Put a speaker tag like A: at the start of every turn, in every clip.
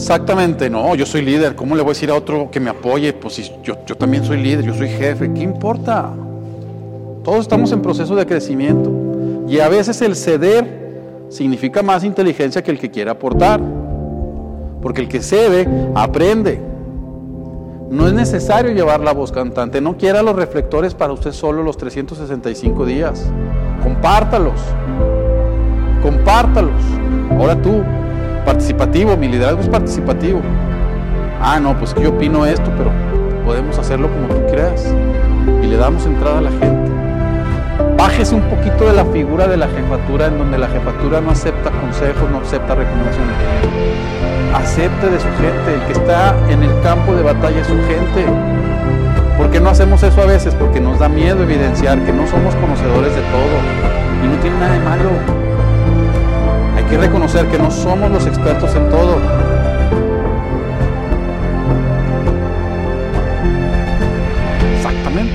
A: Exactamente, no, yo soy líder, ¿cómo le voy a decir a otro que me apoye? Pues si yo, yo también soy líder, yo soy jefe, ¿qué importa? Todos estamos en proceso de crecimiento y a veces el ceder significa más inteligencia que el que quiere aportar, porque el que cede aprende. No es necesario llevar la voz cantante, no quiera los reflectores para usted solo los 365 días, compártalos, compártalos. Ahora tú, participativo, mi liderazgo es participativo. Ah, no, pues que yo opino esto, pero podemos hacerlo como tú creas. Y le damos entrada a la gente. Bájese un poquito de la figura de la jefatura, en donde la jefatura no acepta consejos, no acepta recomendaciones. Acepte de su gente, el que está en el campo de batalla es su gente. ¿Por qué no hacemos eso a veces? Porque nos da miedo evidenciar que no somos conocedores de todo. Y no tiene nada de malo. Hay que reconocer que no somos los expertos en todo. Exactamente.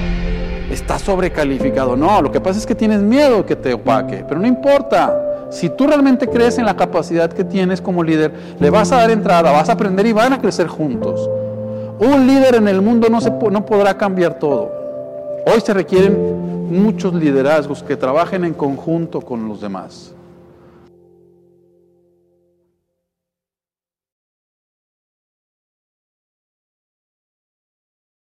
A: Está sobrecalificado. No, lo que pasa es que tienes miedo que te opaque, pero no importa. Si tú realmente crees en la capacidad que tienes como líder, le vas a dar entrada, vas a aprender y van a crecer juntos. Un líder en el mundo no, se, no podrá cambiar todo. Hoy se requieren muchos liderazgos que trabajen en conjunto con los demás.